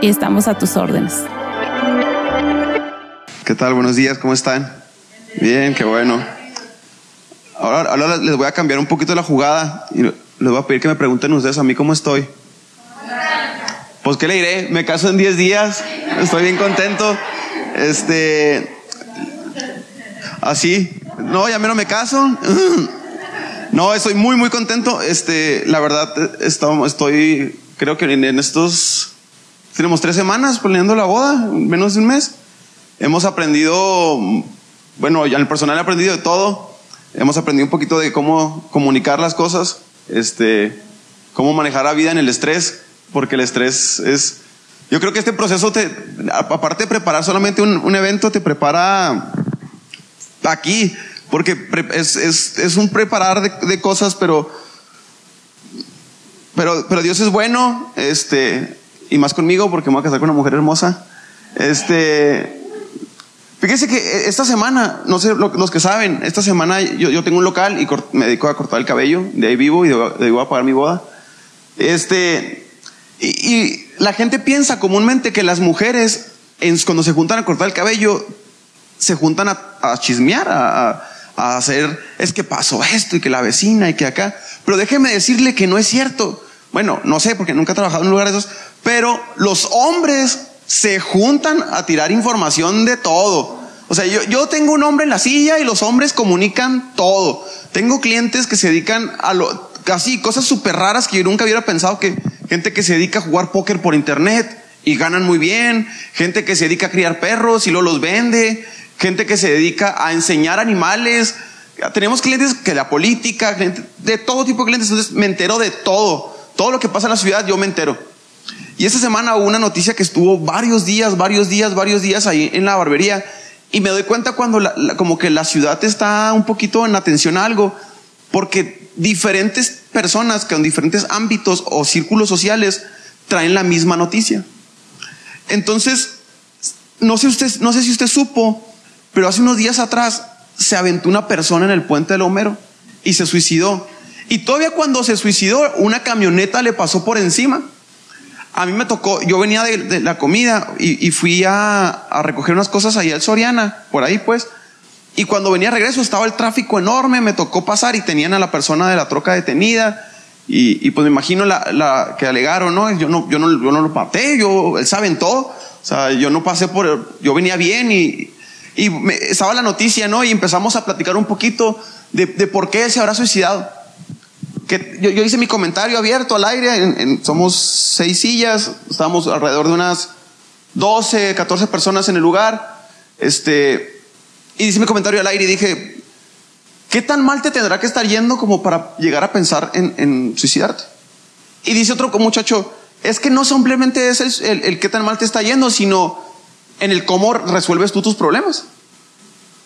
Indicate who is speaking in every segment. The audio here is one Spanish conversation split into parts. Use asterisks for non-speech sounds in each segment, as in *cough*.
Speaker 1: y estamos a tus órdenes.
Speaker 2: ¿Qué tal? Buenos días, ¿cómo están? Bien, qué bueno. Ahora, ahora les voy a cambiar un poquito la jugada y les voy a pedir que me pregunten ustedes a mí cómo estoy. Pues qué le diré, me caso en 10 días, estoy bien contento. Este, así, no, ya menos me caso. *laughs* No, estoy muy, muy contento. Este, la verdad, estoy, creo que en estos, tenemos tres semanas planeando la boda, menos de un mes. Hemos aprendido, bueno, ya el personal ha aprendido de todo. Hemos aprendido un poquito de cómo comunicar las cosas, este, cómo manejar la vida en el estrés, porque el estrés es, yo creo que este proceso te, aparte de preparar solamente un, evento, te prepara aquí, porque es, un preparar de, cosas, pero, pero, pero Dios es bueno, este, y más conmigo, porque me voy a casar con una mujer hermosa. Este, Fíjense que eh, esta semana, no sé los que saben, esta semana yo, tengo un local y me dedico a cortar el cabello, de ahí vivo y de, ahí voy a pagar mi boda. Este, y, la gente piensa comúnmente que las mujeres, cuando se juntan a cortar el cabello, se juntan a, chismear, a, a, hacer, es que pasó esto y que la vecina y que acá. Pero déjeme decirle que no es cierto. Bueno, no sé porque nunca he trabajado en un lugar de esos, pero los hombres se juntan a tirar información de todo. O sea, yo, tengo un hombre en la silla y los hombres comunican todo. Tengo clientes que se dedican a lo, casi cosas súper raras que yo nunca hubiera pensado que gente que se dedica a jugar póker por internet y ganan muy bien, gente que se dedica a criar perros y luego los vende, gente que se dedica a enseñar animales. Tenemos clientes que la política, de todo tipo de clientes, entonces me entero de todo. Todo lo que pasa en la ciudad yo me entero. Y esta semana hubo una noticia que estuvo varios días, varios días, varios días ahí en la barbería. Y me doy cuenta cuando como que la ciudad está un poquito en atención a algo, porque diferentes personas que en diferentes ámbitos o círculos sociales traen la misma noticia. Entonces, no sé, usted, no sé si usted supo, pero hace unos días atrás se aventó una persona en el puente del Homero y se suicidó. Y todavía cuando se suicidó, una camioneta le pasó por encima a mí me tocó, yo venía de, la comida y, fui a, recoger unas cosas ahí al Soriana, por ahí pues. Y cuando venía a regreso estaba el tráfico enorme, me tocó pasar y tenían a la persona de la troca detenida. Y, pues me imagino la, que alegaron, ¿no? Yo no, yo no, yo no lo maté, yo, él saben todo. O sea, yo no pasé por, yo venía bien y, y estaba la noticia, ¿no? Y empezamos a platicar un poquito de, de por qué él se habrá suicidado que yo, hice mi comentario abierto al aire, somos seis sillas, estábamos alrededor de unas 12, 14 personas en el lugar, este, y hice mi comentario al aire y dije, ¿qué tan mal te tendrá que estar yendo como para llegar a pensar en, suicidarte? Y dice otro muchacho, es que no simplemente es el, el, qué tan mal te está yendo, sino en el cómo resuelves tú tus problemas.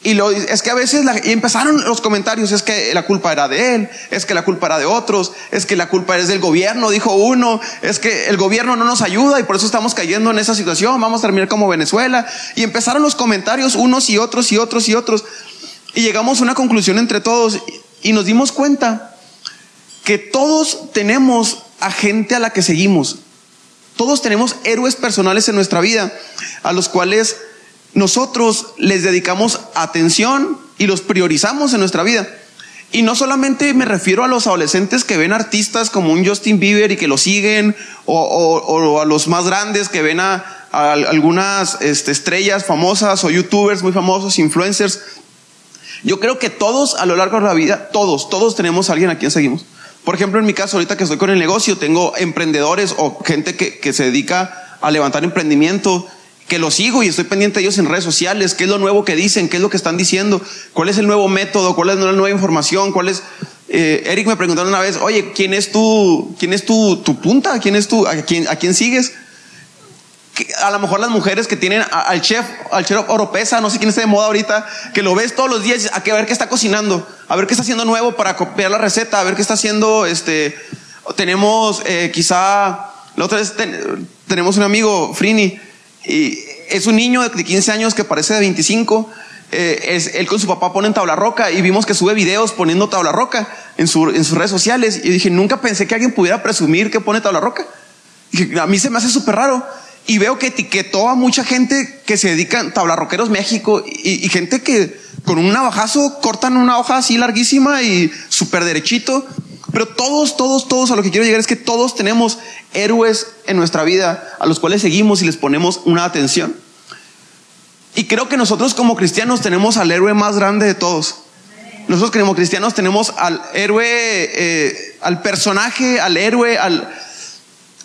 Speaker 2: Y lo, es que a veces y empezaron los comentarios, es que la culpa era de él, es que la culpa era de otros, es que la culpa es del gobierno, dijo uno, es que el gobierno no nos ayuda y por eso estamos cayendo en esa situación, vamos a terminar como Venezuela. Y empezaron los comentarios unos y otros y otros y otros. Y llegamos a una conclusión entre todos y nos dimos cuenta que todos tenemos a gente a la que seguimos. Todos tenemos héroes personales en nuestra vida a los cuales nosotros les dedicamos atención y los priorizamos en nuestra vida. Y no solamente me refiero a los adolescentes que ven artistas como un Justin Bieber y que lo siguen, o, a los más grandes que ven a, algunas este, estrellas famosas o youtubers muy famosos, influencers. Yo creo que todos a lo largo de la vida, todos, todos tenemos a alguien a quien seguimos. Por ejemplo, en mi caso, ahorita que estoy con el negocio, tengo emprendedores o gente que, que se dedica a levantar emprendimiento que lo sigo y estoy pendiente de ellos en redes sociales, qué es lo nuevo que dicen, qué es lo que están diciendo, cuál es el nuevo método, cuál es la nueva información, cuál es... Eh, Eric me preguntó una vez, oye, ¿quién es tu, quién es tu, tu punta? ¿Quién es tu, a quién, a quién sigues? a lo mejor las mujeres que tienen al chef, al chef Oropesa, no sé quién está de moda ahorita, que lo ves todos los días, a, que, a ver qué está cocinando, a ver qué está haciendo nuevo para copiar la receta, a ver qué está haciendo, este, tenemos eh, quizá, la otra vez tenemos un amigo, Frini, y es un niño de 15 años que parece de 25. Eh, es, él con su papá ponen tabla roca y vimos que sube videos poniendo tabla roca en, su, en sus redes sociales. Y dije, nunca pensé que alguien pudiera presumir que pone tabla roca. a mí se me hace súper raro. Y veo que etiquetó a mucha gente que se dedican, tablarroqueros México, y, y gente que con un navajazo cortan una hoja así larguísima y súper derechito pero todos, todos, todos a lo que quiero llegar es que todos tenemos héroes en nuestra vida a los cuales seguimos y les ponemos una atención. Y creo que nosotros como cristianos tenemos al héroe más grande de todos. Nosotros como cristianos tenemos al héroe, eh, al personaje, al héroe, al...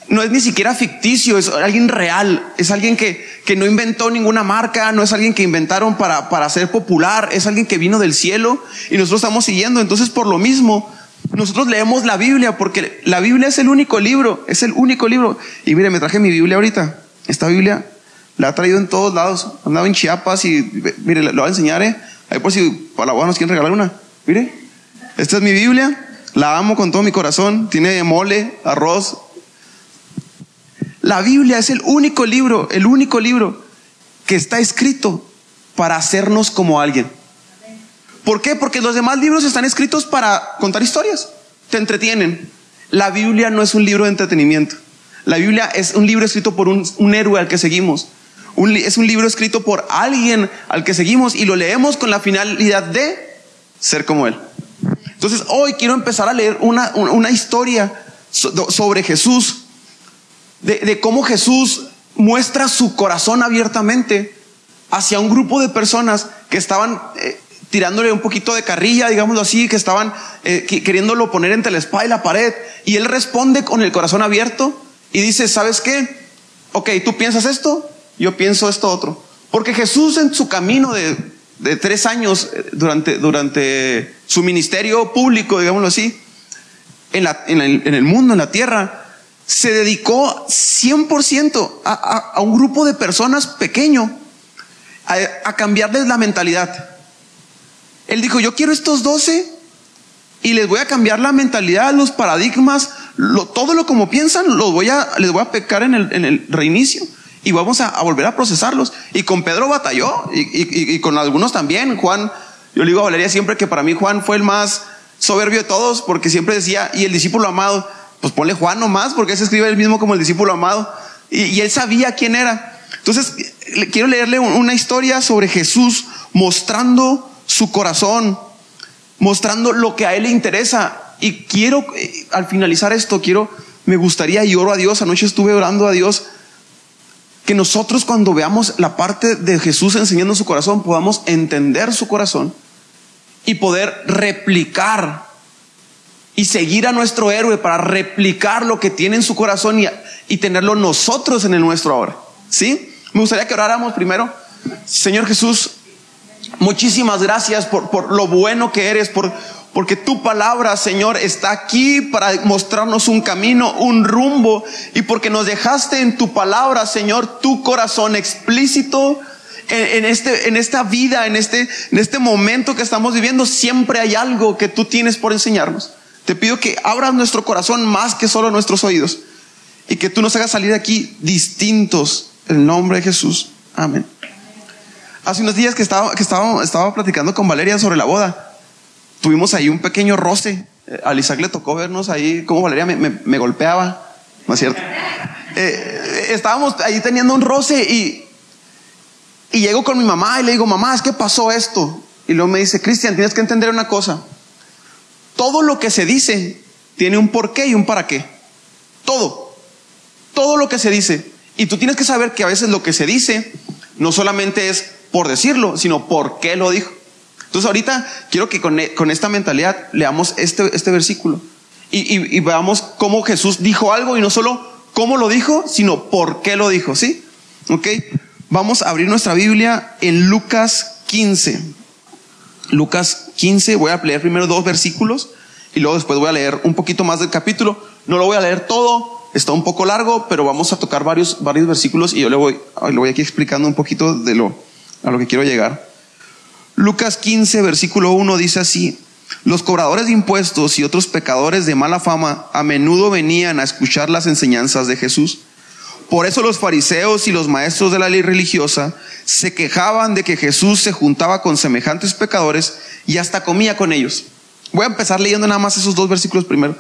Speaker 2: No es ni siquiera ficticio, es alguien real, es alguien que, que no inventó ninguna marca, no es alguien que inventaron para, para ser popular, es alguien que vino del cielo y nosotros estamos siguiendo. Entonces, por lo mismo, nosotros leemos la Biblia porque la Biblia es el único libro, es el único libro. Y mire, me traje mi Biblia ahorita. Esta Biblia la ha traído en todos lados. Andaba en Chiapas y mire, lo voy a enseñar, ¿eh? Ahí por si para la boda nos quieren regalar una. Mire, esta es mi Biblia. La amo con todo mi corazón. Tiene mole, arroz. La Biblia es el único libro, el único libro que está escrito para hacernos como alguien. ¿Por qué? Porque los demás libros están escritos para contar historias, te entretienen. La Biblia no es un libro de entretenimiento. La Biblia es un libro escrito por un, héroe al que seguimos. es un libro escrito por alguien al que seguimos y lo leemos con la finalidad de ser como Él. Entonces, hoy quiero empezar a leer una, historia sobre Jesús, de, cómo Jesús muestra su corazón abiertamente hacia un grupo de personas que estaban eh, tirándole un poquito de carrilla, digámoslo así, que estaban eh, queriéndolo poner entre la espada y la pared. Y él responde con el corazón abierto y dice, ¿sabes qué? Ok, tú piensas esto, yo pienso esto otro. Porque Jesús en su camino de, tres años eh, durante, durante su ministerio público, digámoslo así, en, la, en, el, mundo, en la tierra, se dedicó 100% a, a, un grupo de personas pequeño, a, a cambiarles la mentalidad. Él dijo, yo quiero estos doce y les voy a cambiar la mentalidad, los paradigmas, todo lo como piensan, los voy a, les voy a pecar en el, reinicio y vamos a, volver a procesarlos. Y con Pedro batalló y, con algunos también. Juan, yo le digo a Valeria siempre que para mí Juan fue el más soberbio de todos porque siempre decía, y el discípulo amado, pues ponle Juan nomás porque se escribe el mismo como el discípulo amado. Y, él sabía quién era. Entonces, quiero leerle una historia sobre Jesús mostrando su corazón, mostrando lo que a él le interesa. Y quiero, eh, al finalizar esto, quiero, me gustaría y oro a Dios, anoche estuve orando a Dios, que nosotros cuando veamos la parte de Jesús enseñando su corazón, podamos entender su corazón y poder replicar y seguir a nuestro héroe para replicar lo que tiene en su corazón y, y tenerlo nosotros en el nuestro ahora. ¿Sí? Me gustaría que oráramos primero. Señor Jesús, Muchísimas gracias por, por lo bueno que eres, por, porque tu palabra, Señor, está aquí para mostrarnos un camino, un rumbo, y porque nos dejaste en tu palabra, Señor, tu corazón explícito en, este, en esta vida, en este, en este momento que estamos viviendo, siempre hay algo que tú tienes por enseñarnos. Te pido que abras nuestro corazón más que solo nuestros oídos y que tú nos hagas salir de aquí distintos en el nombre de Jesús. Amén. Hace unos días que estaba, que estaba, estaba platicando con Valeria sobre la boda, tuvimos ahí un pequeño roce Eh, al Isaac le tocó vernos ahí, como Valeria me, me, golpeaba, ¿no es cierto? *laughs* Eh, estábamos ahí teniendo un roce y, y llego con mi mamá y le digo, mamá, es que pasó esto. Y luego me dice, Cristian, tienes que entender una cosa. Todo lo que se dice tiene un porqué y un para qué. Todo. Todo lo que se dice. Y tú tienes que saber que a veces lo que se dice no solamente es por decirlo, sino por qué lo dijo. Entonces ahorita quiero que con, e, esta mentalidad leamos este, este versículo y, veamos cómo Jesús dijo algo y no solo cómo lo dijo, sino por qué lo dijo, ¿sí? Ok, vamos a abrir nuestra Biblia en Lucas 15. Lucas 15, voy a leer primero dos versículos y luego después voy a leer un poquito más del capítulo. No lo voy a leer todo, está un poco largo, pero vamos a tocar varios, varios versículos y yo le voy, le voy aquí explicando un poquito de lo, a lo que quiero llegar. Lucas 15, versículo 1 dice así, los cobradores de impuestos y otros pecadores de mala fama a menudo venían a escuchar las enseñanzas de Jesús. Por eso los fariseos y los maestros de la ley religiosa se quejaban de que Jesús se juntaba con semejantes pecadores y hasta comía con ellos. Voy a empezar leyendo nada más esos dos versículos primero.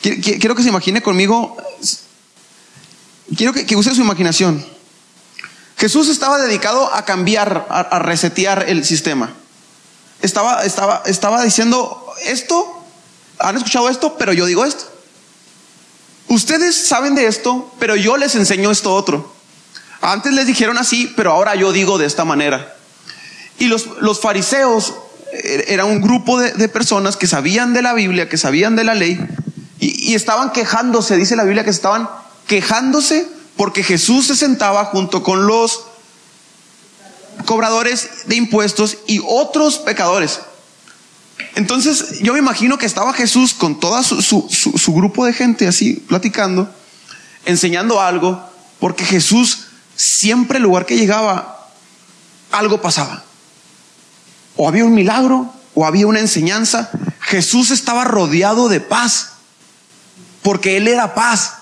Speaker 2: Quiero que se imagine conmigo, quiero que, use su imaginación. Jesús estaba dedicado a cambiar, a, resetear el sistema. Estaba, estaba, estaba diciendo esto, han escuchado esto, pero yo digo esto. Ustedes saben de esto, pero yo les enseño esto otro. Antes les dijeron así, pero ahora yo digo de esta manera. Y los, los fariseos er, era un grupo de, de, personas que sabían de la Biblia, que sabían de la ley, y, estaban quejándose, dice la Biblia que estaban quejándose porque Jesús se sentaba junto con los cobradores de impuestos y otros pecadores. Entonces yo me imagino que estaba Jesús con todo su, su, grupo de gente así platicando, enseñando algo, porque Jesús siempre el lugar que llegaba, algo pasaba. O había un milagro, o había una enseñanza. Jesús estaba rodeado de paz porque Él era paz.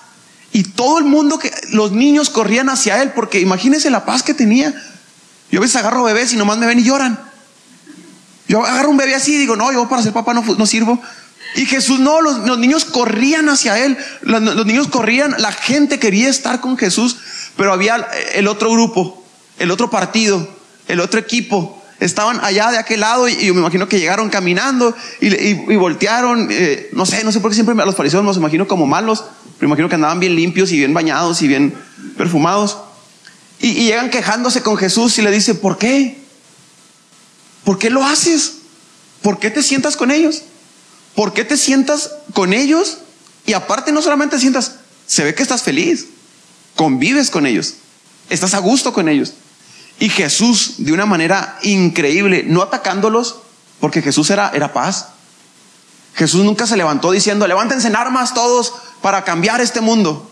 Speaker 2: Y todo el mundo, que los niños corrían hacia Él, porque imagínense la paz que tenía. Yo a veces agarro bebés y nomás me ven y lloran. Yo agarro un bebé así y digo, no, yo para ser papá no, no sirvo. Y Jesús, no, los, niños corrían hacia Él, los, niños corrían, la gente quería estar con Jesús, pero había el otro grupo, el otro partido, el otro equipo estaban allá de aquel lado y, yo me imagino que llegaron caminando y, voltearon, eh, no sé, no sé por qué siempre a los fariseos los imagino como malos, me imagino que andaban bien limpios y bien bañados y bien perfumados. Y, llegan quejándose con Jesús y le dice, ¿por qué? ¿Por qué lo haces? ¿Por qué te sientas con ellos? ¿Por qué te sientas con ellos? Y aparte no solamente sientas, se ve que estás feliz, convives con ellos, estás a gusto con ellos. Y Jesús, de una manera increíble, no atacándolos, porque Jesús era, era paz. Jesús nunca se levantó diciendo, levántense en armas todos para cambiar este mundo.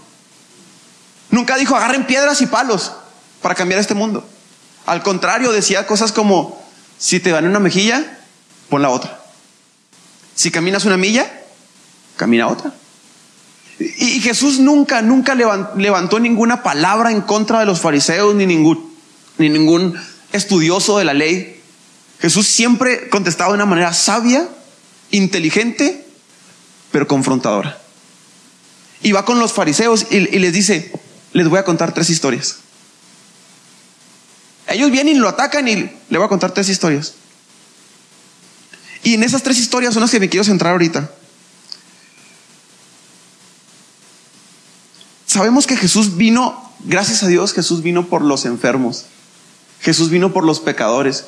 Speaker 2: Nunca dijo, agarren piedras y palos para cambiar este mundo. Al contrario, decía cosas como, si te dan una mejilla, pon la otra. Si caminas una milla, camina otra. Y Jesús nunca, nunca levantó ninguna palabra en contra de los fariseos ni ningún, ni ningún estudioso de la ley. Jesús siempre contestaba de una manera sabia, inteligente, pero confrontadora. Y va con los fariseos y, les dice, les voy a contar tres historias. Ellos vienen y lo atacan y le voy a contar tres historias. Y en esas tres historias son las que me quiero centrar ahorita. Sabemos que Jesús vino, gracias a Dios, Jesús vino por los enfermos. Jesús vino por los pecadores.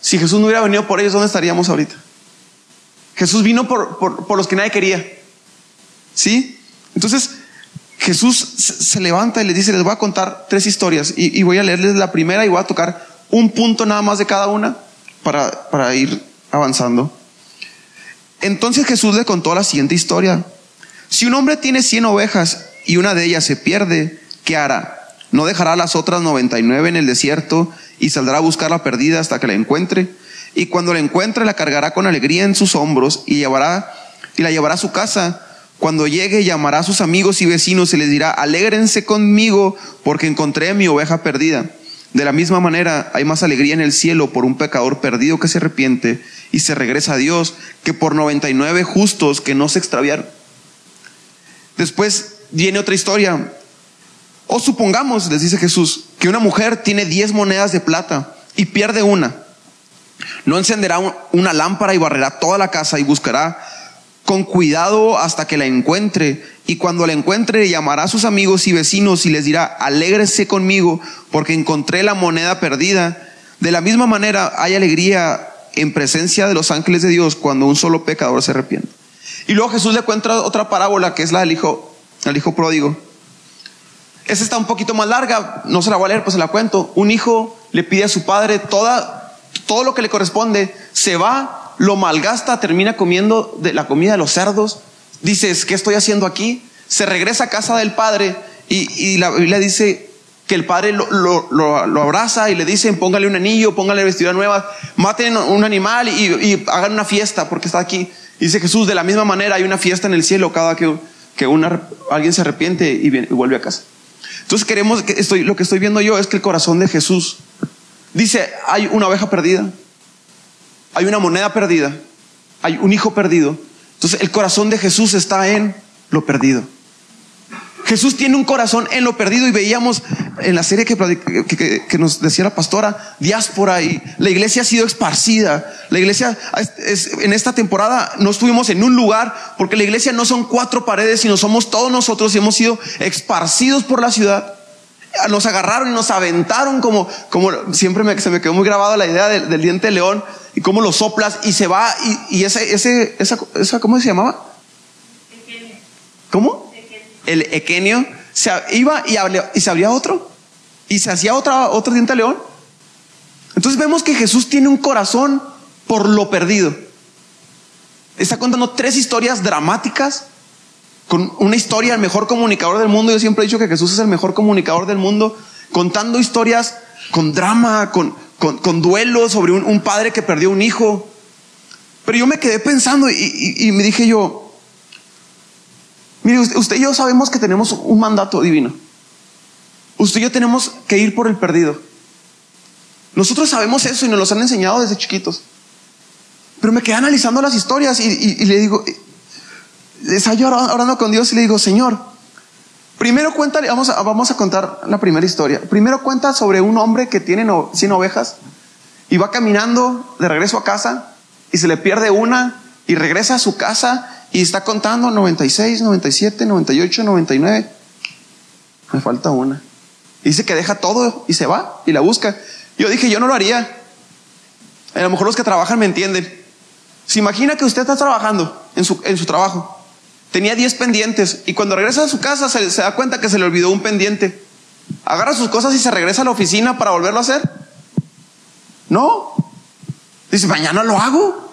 Speaker 2: Si Jesús no hubiera venido por ellos, ¿dónde estaríamos ahorita? Jesús vino por, por, los que nadie quería. ¿Sí? Entonces, Jesús se levanta y les dice, les voy a contar tres historias y, voy a leerles la primera y voy a tocar un punto nada más de cada una para, para ir avanzando. Entonces Jesús le contó la siguiente historia. Si un hombre tiene cien ovejas y una de ellas se pierde, ¿qué hará? No dejará las otras 99 en el desierto y saldrá a buscar la perdida hasta que la encuentre. Y cuando la encuentre, la cargará con alegría en sus hombros y, llevará, y la llevará a su casa. Cuando llegue, llamará a sus amigos y vecinos y les dirá, alégrense conmigo porque encontré mi oveja perdida. De la misma manera, hay más alegría en el cielo por un pecador perdido que se arrepiente y se regresa a Dios que por 99 justos que no se extraviaron. Después viene otra historia. O supongamos, les dice Jesús, que una mujer tiene 10 monedas de plata y pierde una. No encenderá una lámpara y barrerá toda la casa y buscará con cuidado hasta que la encuentre. Y cuando la encuentre, llamará a sus amigos y vecinos y les dirá, alégrese conmigo porque encontré la moneda perdida. De la misma manera, hay alegría en presencia de los ángeles de Dios cuando un solo pecador se arrepiente. Y luego Jesús le cuenta otra parábola que es la del hijo, el hijo pródigo. Esa está un poquito más larga, no se la voy a leer, pues se la cuento. Un hijo le pide a su padre toda, todo lo que le corresponde, se va lo malgasta, termina comiendo de la comida de los cerdos. Dices, ¿qué estoy haciendo aquí? Se regresa a casa del padre y, la Biblia dice que el padre lo, abraza y le dicen, póngale un anillo, póngale vestidura nueva, maten un animal y, hagan una fiesta porque está aquí. dice Jesús, de la misma manera hay una fiesta en el cielo cada que, que alguien se arrepiente y, vuelve a casa. Entonces queremos, que estoy, lo que estoy viendo yo es que el corazón de Jesús dice, hay una oveja perdida, hay una moneda perdida, hay un hijo perdido. Entonces el corazón de Jesús está en lo perdido. Jesús tiene un corazón en lo perdido y veíamos en la serie que, nos decía la pastora, diáspora y la iglesia ha sido esparcida. La iglesia en esta temporada no estuvimos en un lugar porque la iglesia no son cuatro paredes, sino somos todos nosotros y hemos sido esparcidos por la ciudad. Nos agarraron y nos aventaron como, como siempre me, se me quedó muy grabada la idea del, diente león y cómo lo soplas y se va y, ese, ese, esa, esa, ¿cómo se llamaba? ¿Cómo? El equenio se iba y, y se abría otro y se hacía otra, otro diente león. Entonces vemos que Jesús tiene un corazón por lo perdido. Está contando tres historias dramáticas con una historia, el mejor comunicador del mundo. Yo siempre he dicho que Jesús es el mejor comunicador del mundo, contando historias con drama, con, con, duelo sobre un, padre que perdió un hijo. Pero yo me quedé pensando y, me dije yo, mire, usted, y yo sabemos que tenemos un mandato divino. Usted y yo tenemos que ir por el perdido. Nosotros sabemos eso y nos lo han enseñado desde chiquitos. Pero me quedé analizando las historias y, le digo, estaba yo orando con Dios y le digo, Señor, Primero cuenta, vamos a, vamos a contar la primera historia. Primero cuenta sobre un hombre que tiene 100 ovejas y va caminando de regreso a casa y se le pierde una y regresa a su casa y está contando 96, 97, 98, 99. Me falta una. Dice que deja todo y se va y la busca. Yo dije, yo no lo haría. A lo mejor los que trabajan me entienden. Se imagina que usted está trabajando en su, en su trabajo Tenía 10 pendientes y cuando regresa a su casa se, da cuenta que se le olvidó un pendiente. Agarra sus cosas y se regresa a la oficina para volverlo a hacer. No. Dice, mañana lo hago.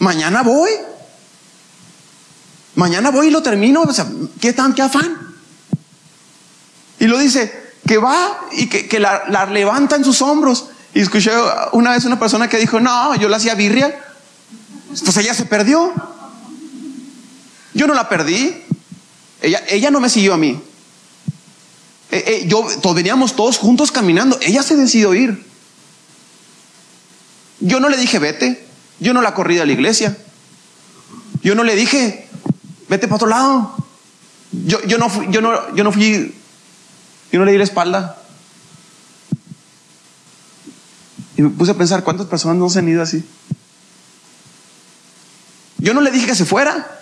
Speaker 2: Mañana voy. Mañana voy y lo termino. O sea, ¿qué tan, qué afán? Y lo dice, que va y que, la, la, levanta en sus hombros. Y escuché una vez una persona que dijo, no, yo la hacía birria. Pues ella se perdió. Yo no la perdí. Ella, ella no me siguió a mí. Eh, eh, yo, todos, veníamos todos juntos caminando. Ella se decidió ir. Yo no le dije, vete. Yo no la corrí de la iglesia. Yo no le dije, vete para otro lado. Yo, yo, no, yo, no, yo no fui, yo no le di la espalda. Y me puse a pensar, ¿cuántas personas no se han ido así? Yo no le dije que se fuera.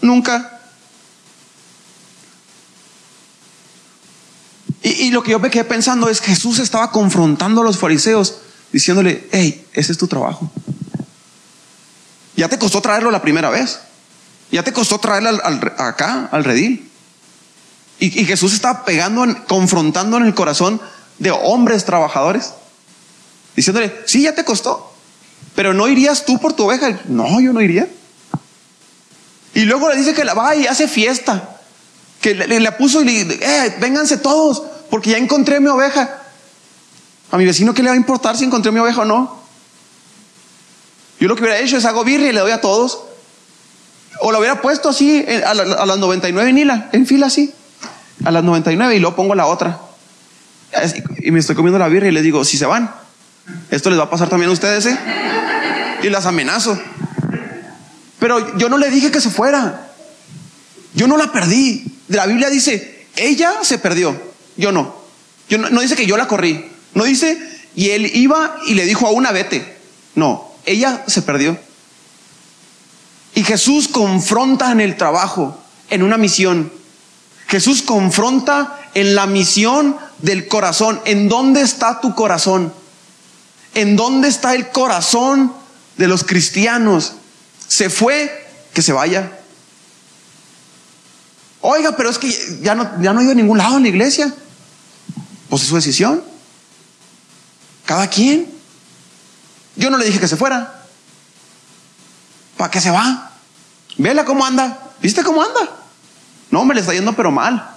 Speaker 2: Nunca. Y, lo que yo me quedé pensando es que Jesús estaba confrontando a los fariseos, diciéndole, hey, ese es tu trabajo. Ya te costó traerlo la primera vez. Ya te costó traerlo acá, al redil. Y, Jesús estaba pegando, confrontando en el corazón de hombres trabajadores, diciéndole, sí, ya te costó, pero no irías tú por tu oveja. No, yo no iría. Y luego le dice que la va y hace fiesta. Que le, puso y le dice, eh, vénganse todos, porque ya encontré mi oveja. A mi vecino, ¿qué le va a importar si encontré mi oveja o no? Yo lo que hubiera hecho es hago birria y le doy a todos. O lo hubiera puesto así a, las 99 en hila, en fila así. A las 99 y luego pongo la otra. Y me estoy comiendo la birra y les digo, si se van, esto les va a pasar también a ustedes, ¿eh? Y las amenazo. Pero yo no le dije que se fuera. Yo no la perdí. La Biblia dice, ella se perdió, yo no. Yo no, no dice que yo la corrí. No dice, y él iba y le dijo a una vete. No, ella se perdió. Y Jesús confronta en el trabajo, en una misión. Jesús confronta en la misión del corazón. ¿En dónde está tu corazón? ¿En dónde está el corazón de los cristianos? Se fue, que se vaya. Oiga, pero es que ya no, ya no ido a ningún lado en la iglesia. Pues es su decisión. Cada quien. Yo no le dije que se fuera. ¿Para qué se va? Vela cómo anda. ¿Viste cómo anda? No, me le está yendo pero mal.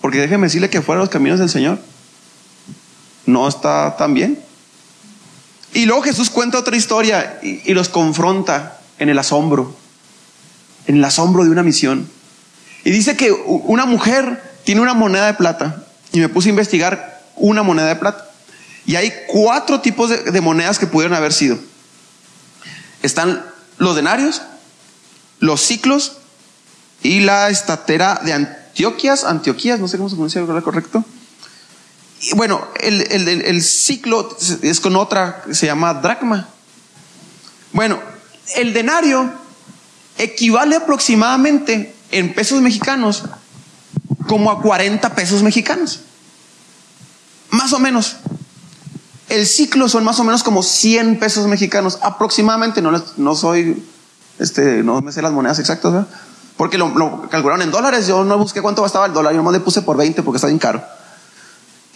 Speaker 2: Porque déjeme decirle que fuera los caminos del Señor. No está tan bien. Y luego Jesús cuenta otra historia y, los confronta en el asombro. En el asombro de una misión. Y dice que una mujer tiene una moneda de plata. Y me puse a investigar una moneda de plata. Y hay cuatro tipos de, monedas que pudieron haber sido. Están los denarios, los ciclos y la estatera de Antioquias, Antioquías, no sé cómo se pronuncia correcto. Bueno, el, el, ciclo es con otra se llama dracma. Bueno, el denario equivale aproximadamente en pesos mexicanos como a 40 pesos mexicanos. Más o menos. El ciclo son más o menos como 100 pesos mexicanos, aproximadamente. No, no soy, este, no me sé las monedas exactas, ¿verdad? porque lo, calcularon en dólares. Yo no busqué cuánto estaba el dólar, yo nomás le puse por 20 porque está bien caro.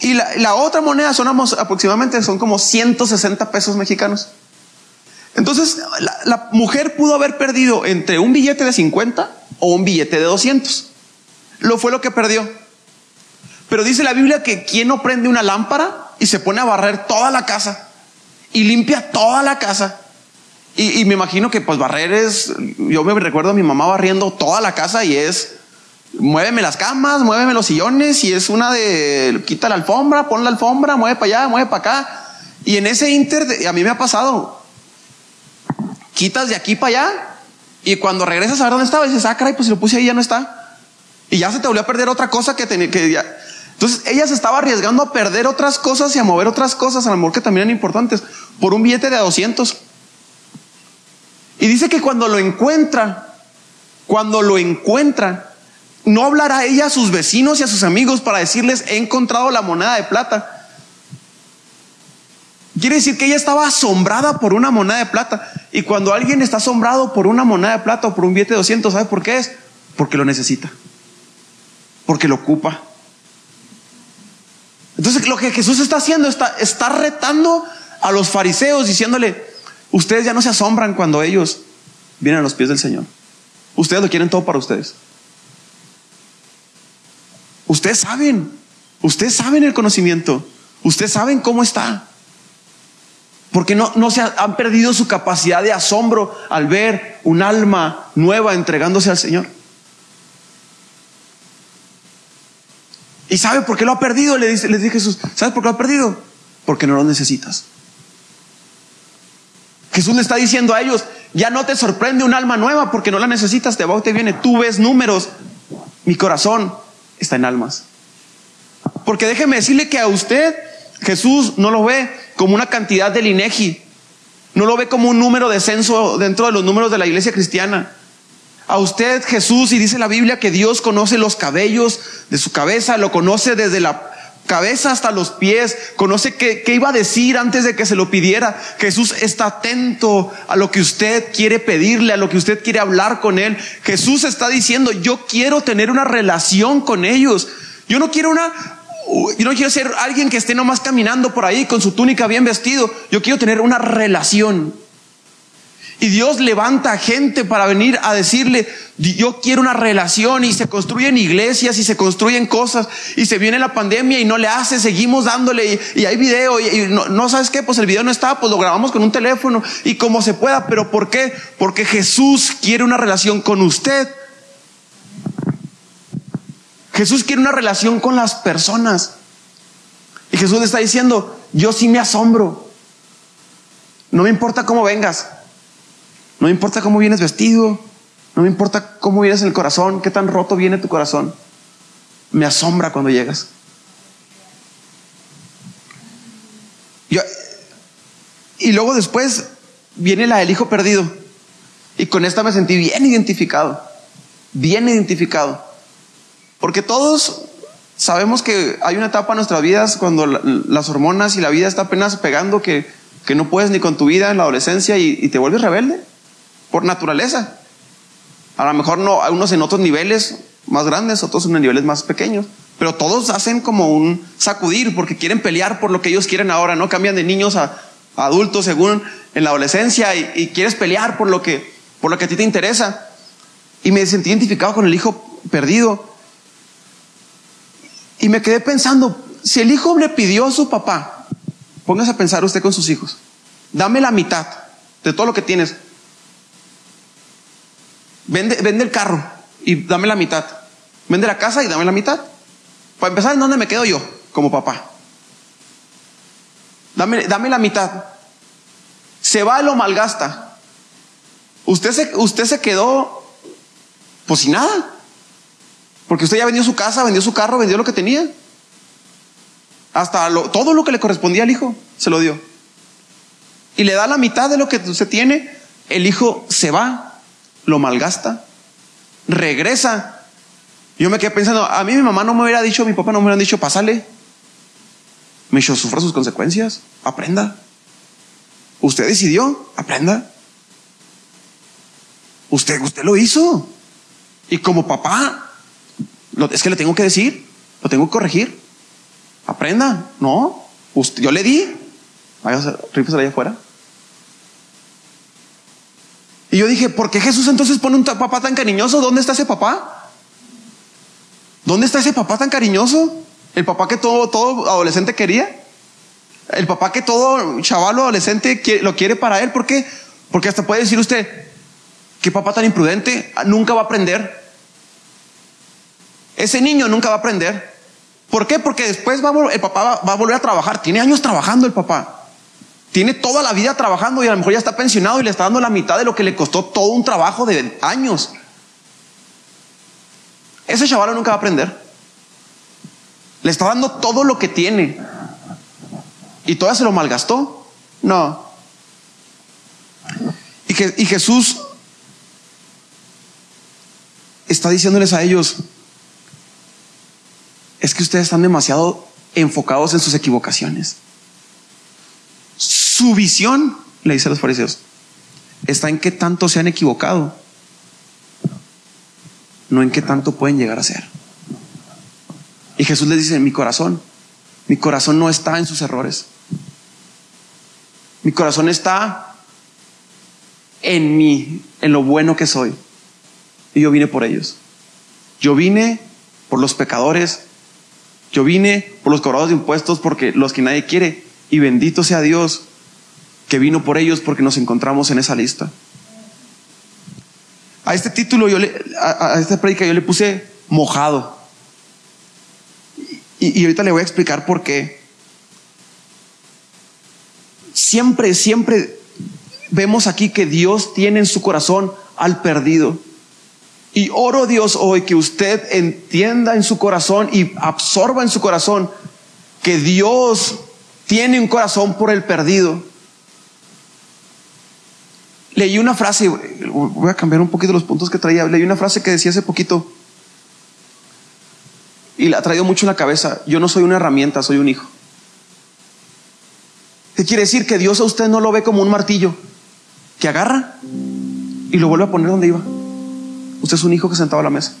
Speaker 2: Y la, otra moneda son aproximadamente, son como 160 pesos mexicanos. Entonces, la, la, mujer pudo haber perdido entre un billete de 50 o un billete de 200. Lo fue lo que perdió. Pero dice la Biblia que quien no prende una lámpara y se pone a barrer toda la casa y limpia toda la casa. Y, y, me imagino que pues barrer es, yo me recuerdo a mi mamá barriendo toda la casa y es, muéveme las camas, muéveme los sillones y es una de, quita la alfombra, pon la alfombra, mueve para allá, mueve para acá. Y en ese inter, a mí me ha pasado, quitas de aquí para allá y cuando regresas a ver dónde estaba, dices, ah, caray, pues si lo puse ahí ya no está. Y ya se te volvió a perder otra cosa que tenía que. Entonces ella se estaba arriesgando a perder otras cosas y a mover otras cosas, a lo mejor que también eran importantes, por un billete de a 200. Y dice que cuando lo encuentra, cuando lo encuentra, no hablará ella a sus vecinos y a sus amigos para decirles, he encontrado la moneda de plata. Quiere decir que ella estaba asombrada por una moneda de plata. Y cuando alguien está asombrado por una moneda de plata o por un billete de 200, ¿sabe por qué es? Porque lo necesita. Porque lo ocupa. Entonces lo que Jesús está haciendo está, está retando a los fariseos diciéndole, ustedes ya no se asombran cuando ellos vienen a los pies del Señor. Ustedes lo quieren todo para ustedes. Ustedes saben, ustedes saben el conocimiento, ustedes saben cómo está. Porque no, no se han perdido su capacidad de asombro al ver un alma nueva entregándose al Señor. ¿Y sabe por qué lo ha perdido? Le dice, les dice Jesús, ¿sabes por qué lo ha perdido? Porque no lo necesitas. Jesús le está diciendo a ellos, ya no te sorprende un alma nueva porque no la necesitas, te va te viene, tú ves números, mi corazón está en almas. Porque déjeme decirle que a usted Jesús no lo ve como una cantidad del INEGI, no lo ve como un número de censo dentro de los números de la iglesia cristiana. A usted Jesús, y dice la Biblia que Dios conoce los cabellos de su cabeza, lo conoce desde la cabeza hasta los pies, conoce qué, qué, iba a decir antes de que se lo pidiera. Jesús está atento a lo que usted quiere pedirle, a lo que usted quiere hablar con él. Jesús está diciendo, yo quiero tener una relación con ellos. Yo no quiero una, yo no quiero ser alguien que esté nomás caminando por ahí con su túnica bien vestido. Yo quiero tener una relación. Y Dios levanta gente para venir a decirle, yo quiero una relación y se construyen iglesias y se construyen cosas y se viene la pandemia y no le hace, seguimos dándole y, hay video y, no, sabes qué, pues el video no está, pues lo grabamos con un teléfono y como se pueda, pero ¿por qué? Porque Jesús quiere una relación con usted. Jesús quiere una relación con las personas. Y Jesús le está diciendo, yo sí me asombro. No me importa cómo vengas. No importa cómo vienes vestido. No me importa cómo vienes en el corazón, qué tan roto viene tu corazón. Me asombra cuando llegas. y luego después viene la del hijo perdido. Y con esta me sentí bien identificado. Bien identificado. Porque todos sabemos que hay una etapa en nuestras vidas cuando las hormonas y la vida está apenas pegando que, que no puedes ni con tu vida en la adolescencia y te vuelves rebelde por naturaleza. A lo mejor no, unos en otros niveles más grandes, otros en niveles más pequeños, pero todos hacen como un sacudir porque quieren pelear por lo que ellos quieren ahora, ¿no? Cambian de niños a, adultos según en la adolescencia y, quieres pelear por lo, que, por lo que a ti te interesa. Y me sentí identificado con el hijo perdido. Y me quedé pensando, si el hijo le pidió a su papá, póngase a pensar usted con sus hijos, dame la mitad de todo lo que tienes. Vende, vende el carro y dame la mitad. Vende la casa y dame la mitad. Para empezar, ¿en dónde me quedo yo como papá? Dame, dame la mitad. Se va y lo malgasta. Usted se, usted se quedó, pues sin nada. Porque usted ya vendió su casa, vendió su carro, vendió lo que tenía. Hasta todo lo que le correspondía al hijo se lo dio. Y le da la mitad de lo que usted tiene. El hijo se va, lo malgasta, regresa. Yo me quedé pensando, a mí mi mamá no me hubiera dicho, mi papá no me hubiera dicho, pásale. Me dijo, sufra sus consecuencias, aprenda. Usted decidió, aprenda. Usted, usted lo hizo. Y como papá, es que le tengo que decir, lo tengo que corregir. Aprenda. No, usted, yo le di. Vaya, rífese allá afuera. Y yo dije, ¿por qué Jesús entonces pone un papá tan cariñoso? ¿Dónde está ese papá? ¿Dónde está ese papá tan cariñoso? El papá que todo, adolescente quería. El papá que todo chaval adolescente lo quiere para él. ¿Por qué? Porque hasta puede decir usted, qué papá tan imprudente, nunca va a aprender. Ese niño nunca va a aprender. ¿Por qué? Porque después va el papá va, a volver a trabajar. Tiene años trabajando el papá. Tiene toda la vida trabajando y a lo mejor ya está pensionado y le está dando la mitad de lo que le costó todo un trabajo de años. Ese chaval nunca va a aprender. Le está dando todo lo que tiene. ¿Y todavía se lo malgastó? No. Y, que, y Jesús está diciéndoles a ellos, es que ustedes están demasiado enfocados en sus equivocaciones. Su visión, le dice a los fariseos, está en qué tanto se han equivocado, no en qué tanto pueden llegar a ser. Y Jesús les dice, mi corazón, mi corazón no está en sus errores. Mi corazón está en mí, en lo bueno que soy. Y yo vine por ellos. Yo vine por los pecadores. Yo vine por los cobrados de impuestos porque los que nadie quiere. Y bendito sea Dios que vino por ellos porque nos encontramos en esa lista. A este título yo le, a, esta predica yo le puse mojado. Y, ahorita le voy a explicar por qué. Siempre, siempre vemos aquí que Dios tiene en su corazón al perdido. Y oro Dios hoy que usted entienda en su corazón y absorba en su corazón que Dios tiene un corazón por el perdido. Leí una frase, voy a cambiar un poquito los puntos que traía, leí una frase que decía hace poquito, y le ha traído mucho en la cabeza. Yo no soy una herramienta, soy un hijo. ¿Qué quiere decir? Que Dios a usted no lo ve como un martillo que agarra y lo vuelve a poner donde iba. Usted es un hijo que sentaba a la mesa.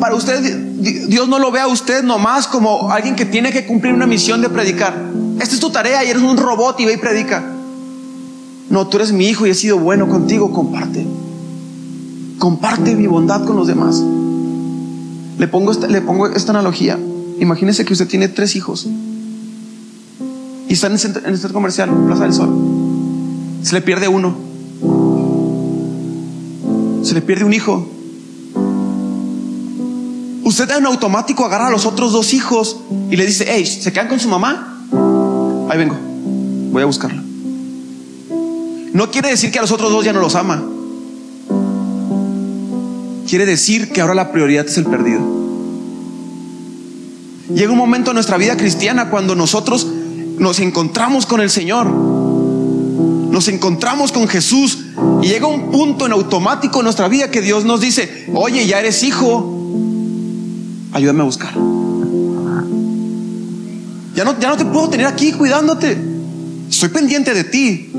Speaker 2: Para usted, Dios no lo ve a usted nomás como alguien que tiene que cumplir una misión de predicar. Esta es tu tarea y eres un robot y ve y predica. No, tú eres mi hijo y he sido bueno contigo, comparte. Comparte mi bondad con los demás. Le pongo esta, le pongo esta analogía. Imagínese que usted tiene tres hijos y están en el centro, comercial, Plaza del Sol. Se le pierde uno. Se le pierde un hijo. usted en automático agarra a los otros dos hijos y le dice, hey, ¿se quedan con su mamá? Ahí vengo, voy a buscarla. No quiere decir que a los otros dos ya no los ama. Quiere decir que ahora la prioridad es el perdido. Llega un momento en nuestra vida cristiana cuando nosotros nos encontramos con el Señor, nos encontramos con Jesús y llega un punto en automático en nuestra vida que Dios nos dice, oye, ya eres hijo, ayúdame a buscar. Ya no, ya no te puedo tener aquí cuidándote. Estoy pendiente de ti.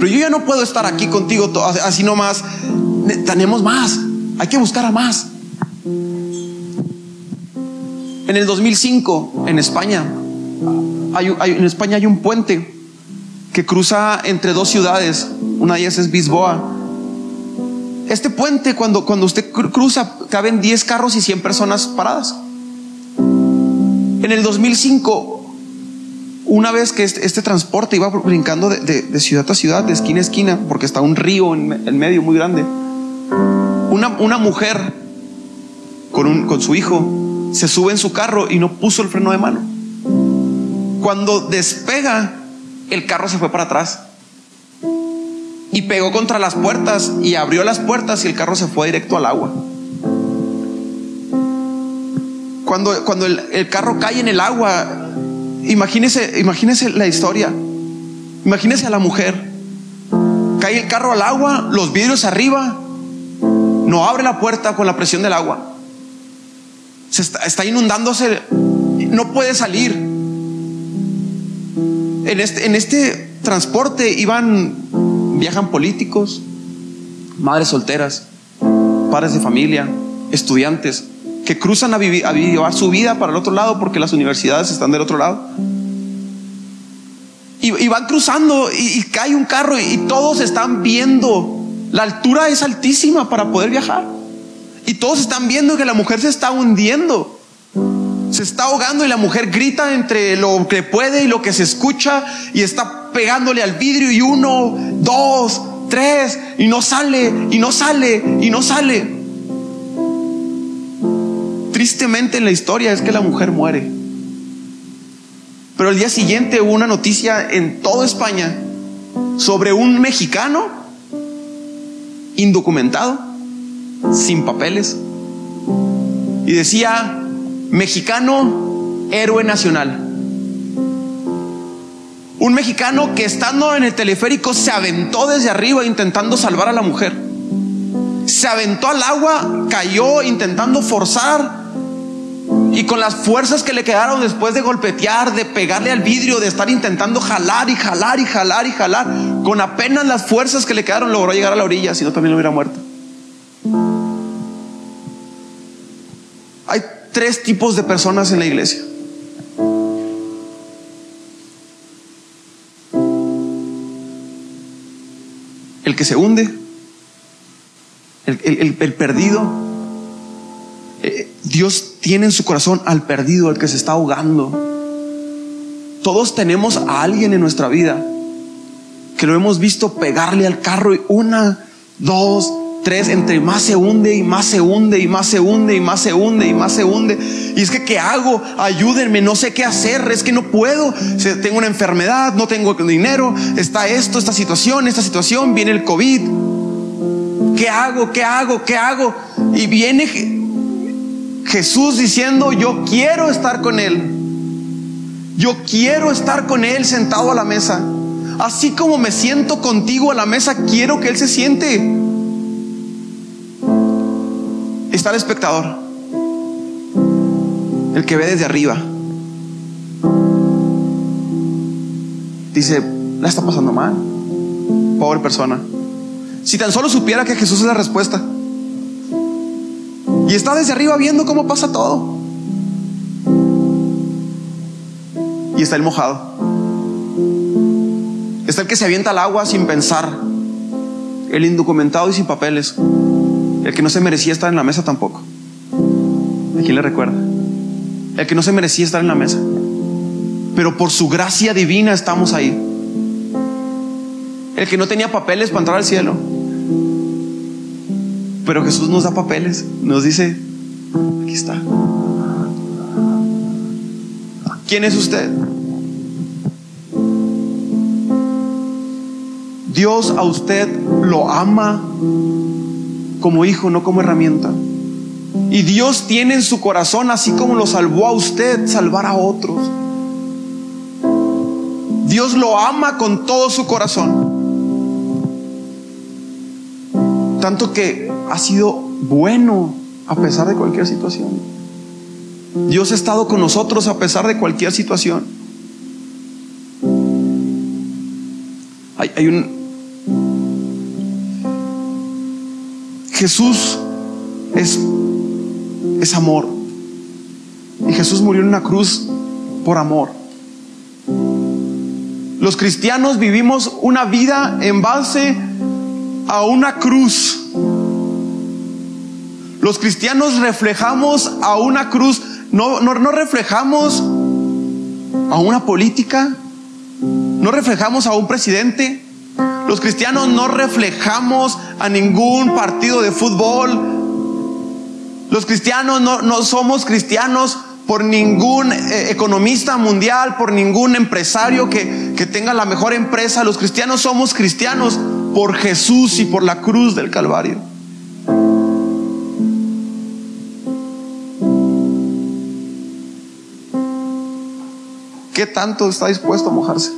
Speaker 2: Pero yo ya no puedo estar aquí contigo así nomás. Tenemos más. Hay que buscar a más. En el 2005, en España, hay, en España hay un puente que cruza entre dos ciudades. Una de ellas es Bisboa. Este puente, cuando, cuando usted cruza, caben 10 carros y 100 personas paradas. En el 2005, una vez que este, este, transporte iba brincando de, ciudad a ciudad, de esquina a esquina, porque está un río en, medio muy grande, una, mujer con, su hijo se sube en su carro y no puso el freno de mano. Cuando despega, el carro se fue para atrás y pegó contra las puertas y abrió las puertas y el carro se fue directo al agua. Cuando, cuando el carro cae en el agua, Imagínese, imagínese la historia. Imagínese a la mujer. Cae el carro al agua, los vidrios arriba. No abre la puerta con la presión del agua. Se está, inundándose. No puede salir. En este, en este transporte iban, viajan políticos, madres solteras, padres de familia, estudiantes, que cruzan a, vivir, a llevar su vida para el otro lado porque las universidades están del otro lado. Y, van cruzando y, cae un carro y, todos están viendo. La altura es altísima para poder viajar. Y todos están viendo que la mujer se está hundiendo. Se está ahogando y la mujer grita entre lo que puede y lo que se escucha y está pegándole al vidrio y uno, dos, tres y no sale y no sale y no sale tristemente en la historia es que la mujer muere. Pero el día siguiente hubo una noticia en toda España sobre un mexicano indocumentado, sin papeles, y decía, mexicano héroe nacional. Un mexicano que estando en el teleférico se aventó desde arriba intentando salvar a la mujer. Se aventó al agua, cayó intentando forzar y con las fuerzas que le quedaron después de golpetear, de pegarle al vidrio, de estar intentando jalar y jalar y jalar y jalar, con apenas las fuerzas que le quedaron logró llegar a la orilla, si no también lo hubiera muerto. Hay tres tipos de personas en la iglesia. El que se hunde, el, perdido, Dios tiene en su corazón al perdido, al que se está ahogando. Todos tenemos a alguien en nuestra vida que lo hemos visto pegarle al carro y una, dos, tres, entre más se hunde y más se hunde y más se hunde y más se hunde y más se hunde. Y es que, ¿qué hago? Ayúdenme, no sé qué hacer, es que no puedo. Tengo una enfermedad, no tengo dinero, está esto, esta situación, esta situación, viene el COVID. ¿Qué hago? ¿Qué hago? ¿Qué hago? Y viene Jesús diciendo, yo quiero estar con Él. Yo quiero estar con Él sentado a la mesa. Así como me siento contigo a la mesa, quiero que Él se siente. Está el espectador, el que ve desde arriba. Dice, la está pasando mal. Pobre persona. Si tan solo supiera que Jesús es la respuesta. Y está desde arriba viendo cómo pasa todo. Y está el mojado. Está el que se avienta al agua sin pensar. El indocumentado y sin papeles. El que no se merecía estar en la mesa tampoco. ¿A quién le recuerda? El que no se merecía estar en la mesa. Pero por su gracia divina estamos ahí. El que no tenía papeles para entrar al cielo pero Jesús nos da papeles, nos dice, aquí está. ¿Quién es usted? Dios a usted lo ama como hijo, no como herramienta. Y Dios tiene en su corazón, así como lo salvó a usted, salvar a otros. Dios lo ama con todo su corazón. Tanto que ha sido bueno a pesar de cualquier situación. Dios ha estado con nosotros a pesar de cualquier situación. Hay, hay un, Jesús es, es amor. Y Jesús murió en una cruz por amor. Los cristianos vivimos una vida en base a una cruz. Los cristianos reflejamos a una cruz, no, no, reflejamos a una política, no reflejamos a un presidente, los cristianos no reflejamos a ningún partido de fútbol. Los cristianos no, no somos cristianos por ningún eh, economista mundial, por ningún empresario que, que tenga la mejor empresa. Los cristianos somos cristianos por Jesús y por la cruz del Calvario. ¿Qué tanto está dispuesto a mojarse?